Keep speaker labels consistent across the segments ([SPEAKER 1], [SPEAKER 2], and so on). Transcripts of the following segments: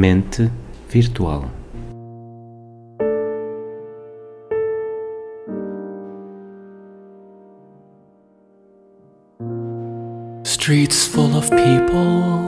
[SPEAKER 1] Mente Virtual.
[SPEAKER 2] Streets full of people,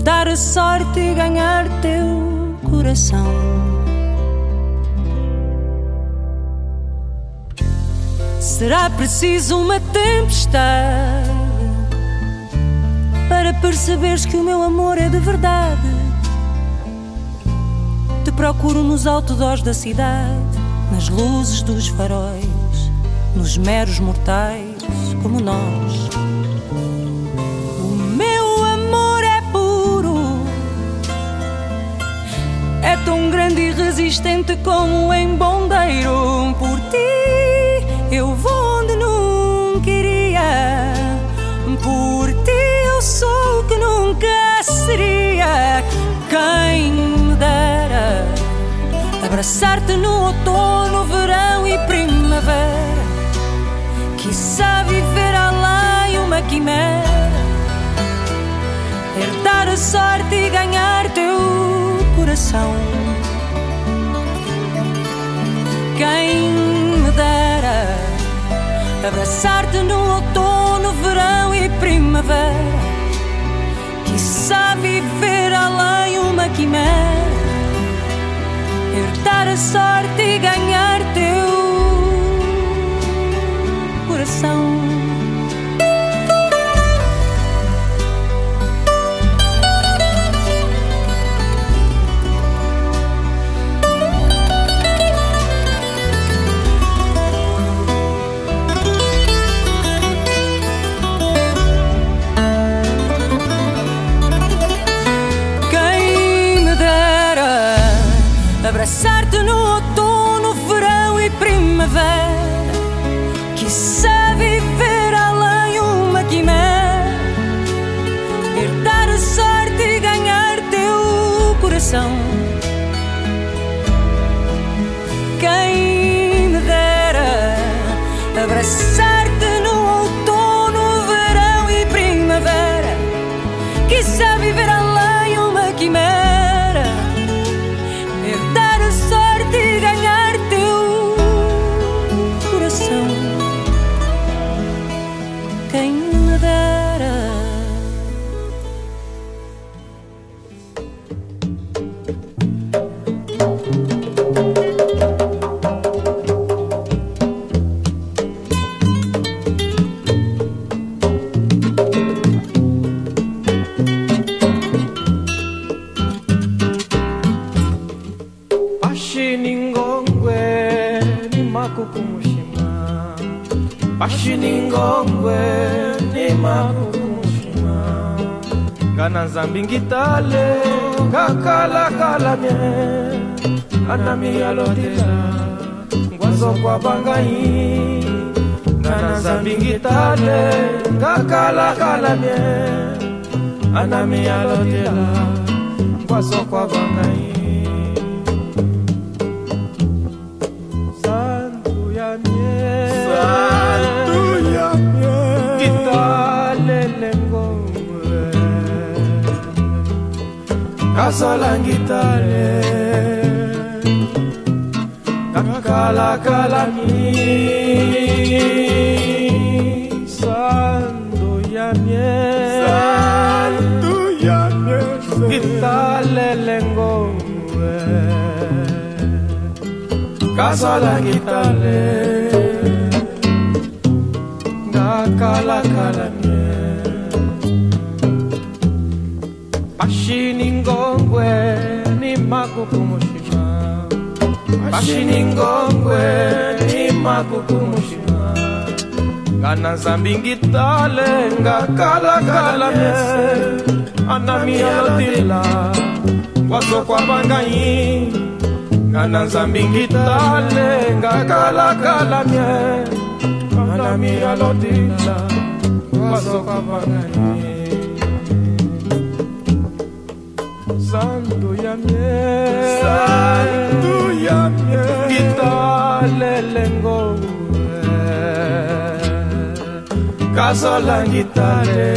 [SPEAKER 3] Herdar a sorte e ganhar teu coração Será preciso uma tempestade Para perceberes que o meu amor é de verdade Te procuro nos outdoors da cidade Nas luzes dos faróis Nos meros mortais como nós. Resistente como um embondeiro. Por ti eu vou onde nunca iria, por ti eu sou o que nunca seria. Quem me dera abraçar-te no outono, verão e primavera Quiçá viver além uma quimera Herdar a sorte e ganhar teu coração Quem me dera Abraçar-te no outono, verão e primavera Quiçá viver além uma quimera Herdar a sorte e ganhar teu coração.
[SPEAKER 4] mami alondela ngwazokwa bangai ngana zambingitale ngakala mie anami alondela ngwazokwa bangai. Santu ya mie
[SPEAKER 5] santu ya
[SPEAKER 4] mie kitalele kasala kasolangitale calacalaní, santo ya miel,
[SPEAKER 5] santo ya miel,
[SPEAKER 4] lengo, casa la guitale, da calacalaní, pashiningongwe ni makukumoshi. mashiningongwe imakukumushima ngana nzambi ngitale ngakalakala mese anamiyalotila ngwazokwabangayi ngana nzambi ngitale ngakalakala mye anamiyalotila ngwazokwabangayi santo ya mie tuya, quítale lengo. Casa la guitarra,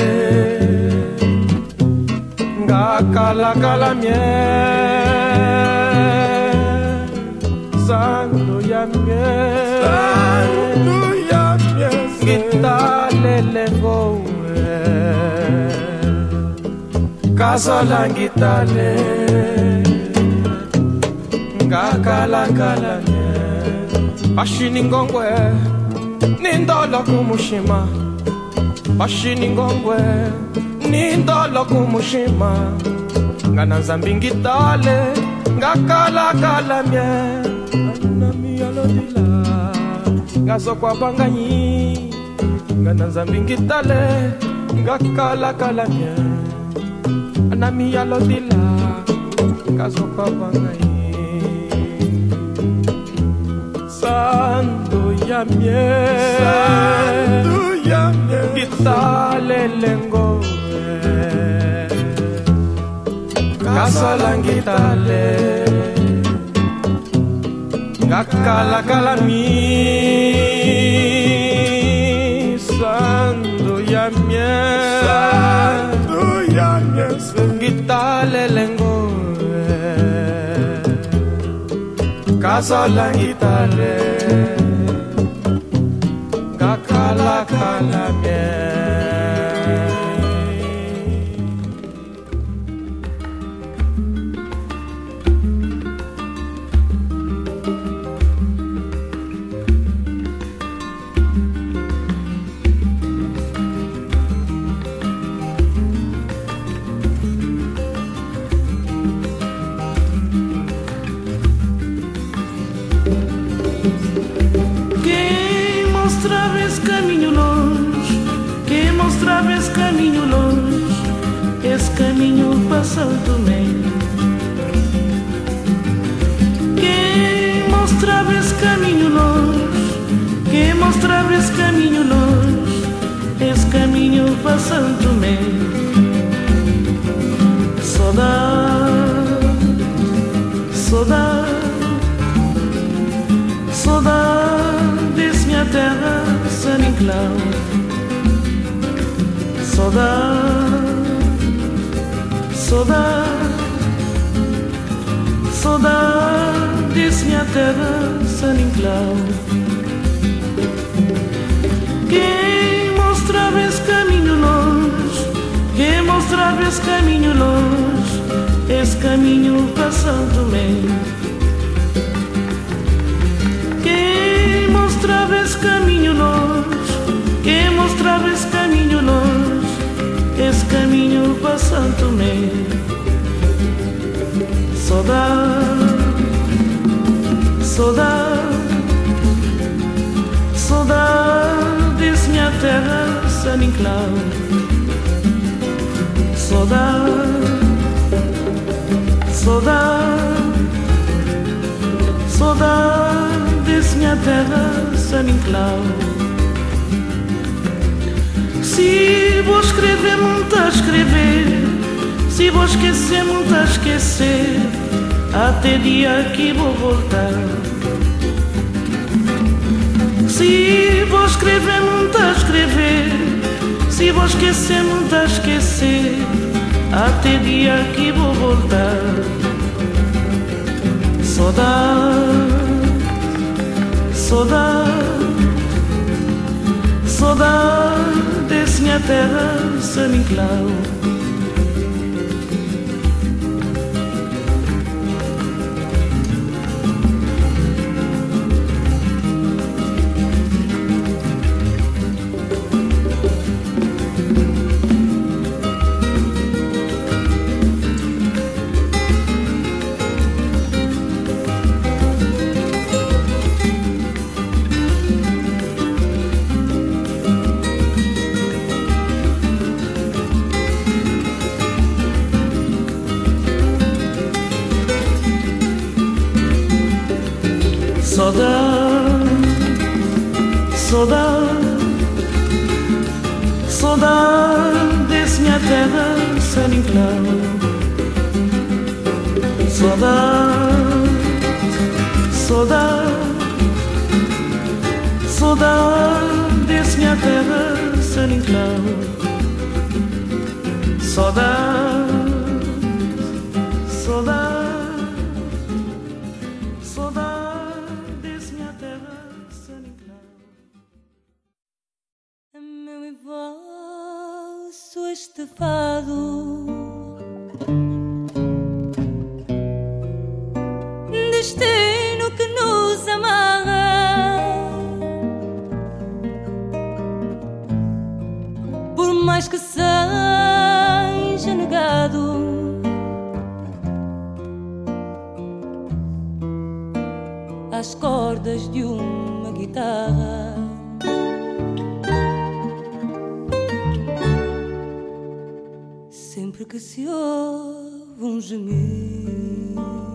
[SPEAKER 4] ya mie,
[SPEAKER 5] santo ya
[SPEAKER 4] mie, quítale lengo. Casa la miel Bashini ngongwe Nindolo kumushima. Bashini ngongwe Nindolo kumushima. Ngana nzambi ngitale Ngakalakala mye. Anami alodila Ngazokwa banganyi Ngana nzambi ngitale Ngakalakala mye. Anami alodila Santo ya miel.
[SPEAKER 5] Santo ya miel.
[SPEAKER 4] Gitale lengo Kasala ngitale Ngakala kala mi Santo ya miel.
[SPEAKER 5] Santo ya miel
[SPEAKER 4] Ngitale lengo casa la guitarra.
[SPEAKER 6] Quem mostrava esse caminho longe, quem mostrava esse caminho longe, esse caminho passou também. Saudade, saudade. Saudades, minha terra, San Inclau Saudade, saudade Saudades, minha terra, San Inclau Quem mostrava esse caminho longe Quem mostrava esse caminho longe Esse caminho passando bem. Quem mostrava esse caminho longe, quem mostrava esse caminho longe, esse caminho passando me Saudade, Saudade, saudades, minha terra sem enclave. Saudade, saudade, saudades, minha terra sem enclave. Se vou escrever, muito a escrever. Se vou esquecer, muito a esquecer. Até dia que vou voltar. Se vou escrever, a escrever. Se vou esquecer, a esquecer. Até dia que vou voltar. Saudade, saudade, saudade desse minha terra sem enclave.
[SPEAKER 3] Este fado que se ouve um gemido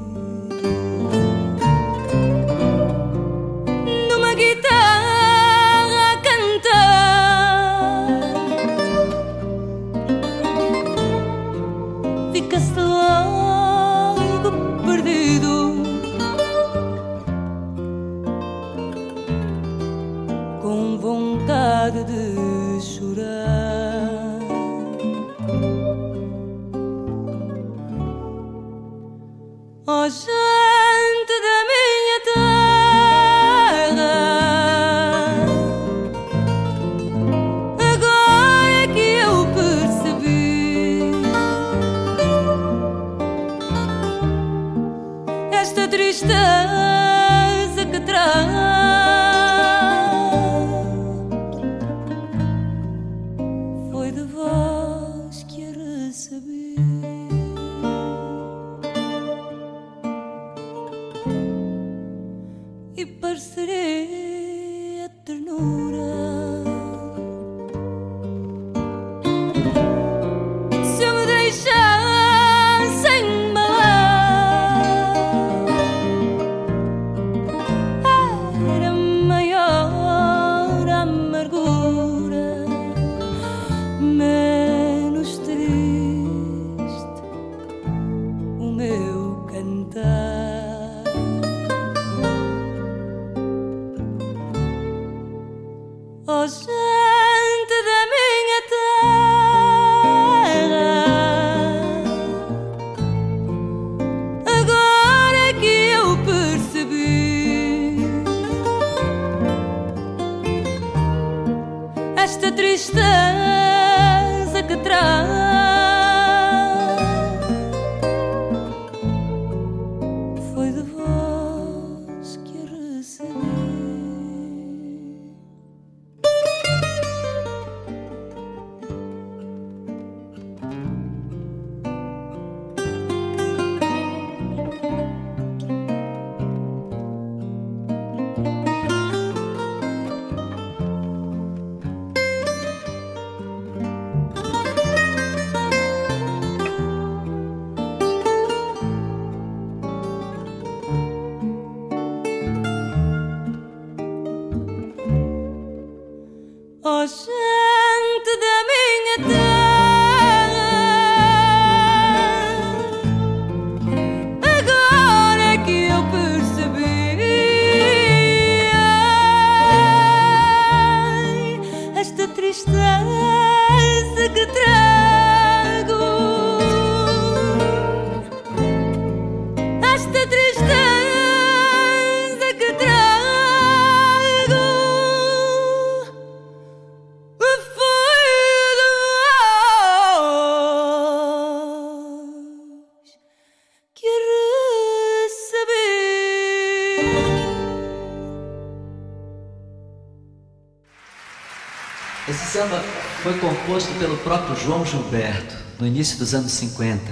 [SPEAKER 7] composto pelo próprio João Gilberto, no início dos anos 50.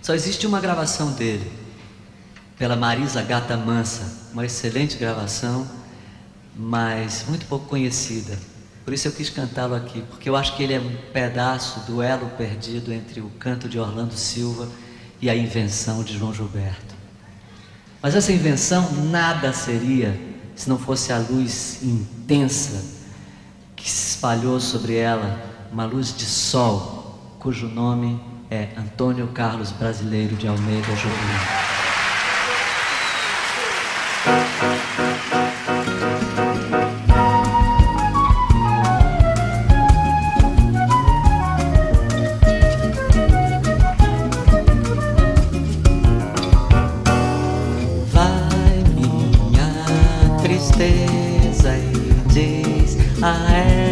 [SPEAKER 7] Só existe uma gravação dele, pela Marisa Gata Mansa, uma excelente gravação, mas muito pouco conhecida. Por isso eu quis cantá-lo aqui, porque eu acho que ele é um pedaço do elo perdido entre o canto de Orlando Silva e a invenção de João Gilberto. Mas essa invenção nada seria se não fosse a luz intensa que se espalhou sobre ela uma luz de sol, cujo nome é Antônio Carlos Brasileiro de Almeida Júnior. Vai minha tristeza e diz a ela que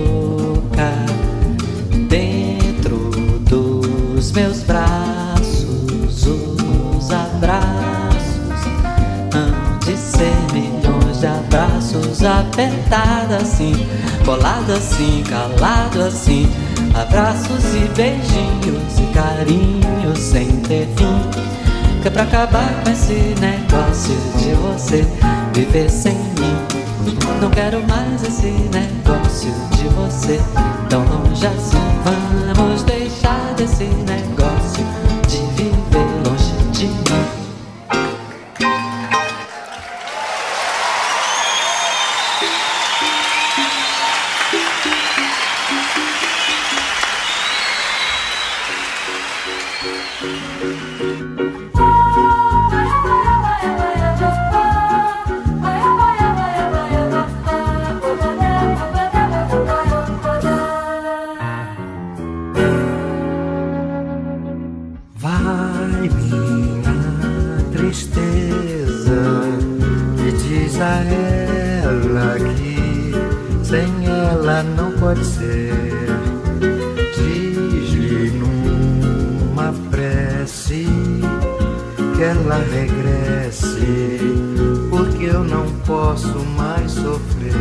[SPEAKER 7] Meus braços, os abraços hão de ser milhões de abraços apertado assim, colado assim, calado assim. Abraços e beijinhos e carinhos sem ter fim. Que é pra acabar com esse negócio de você viver sem mim. Não quero mais esse negócio de você tão longe assim. Vamos deixar desse negócio de viver longe de mim.
[SPEAKER 8] E diz a ela que sem ela não pode ser. Diz-lhe numa prece que ela regresse, porque eu não posso mais sofrer.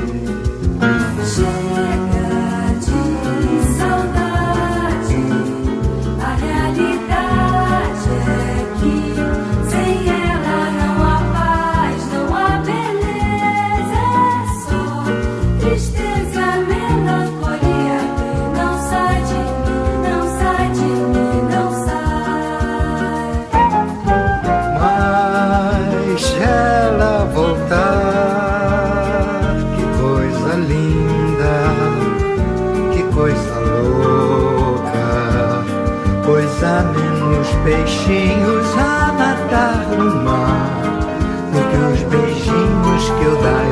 [SPEAKER 8] Voltar, que coisa linda, que coisa louca, pois há menos peixinhos a nadar no mar. Do que os beijinhos que eu darei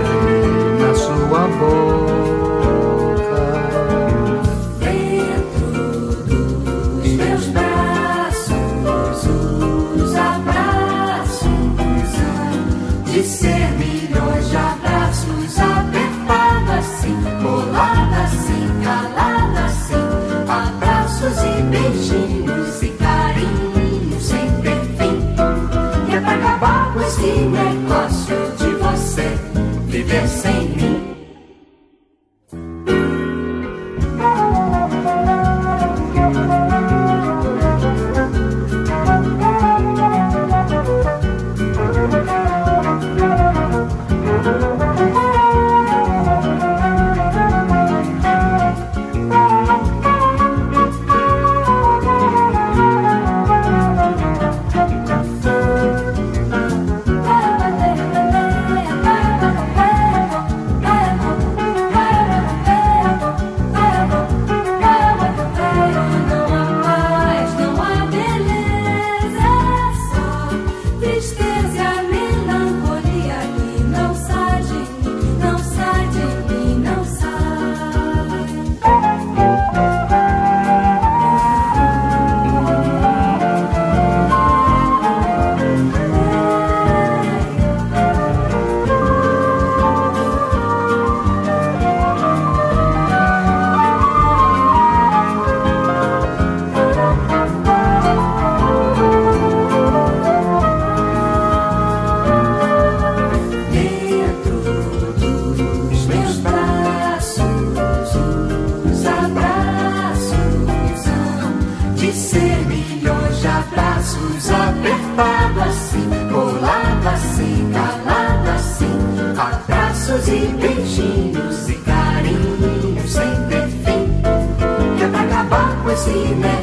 [SPEAKER 8] Esse negócio de
[SPEAKER 3] você viver sem mim.
[SPEAKER 9] Braços apertado assim, colado assim, calado assim, abraços e beijinhos e carinhos sem ter fim. Que é pra acabar com esse negócio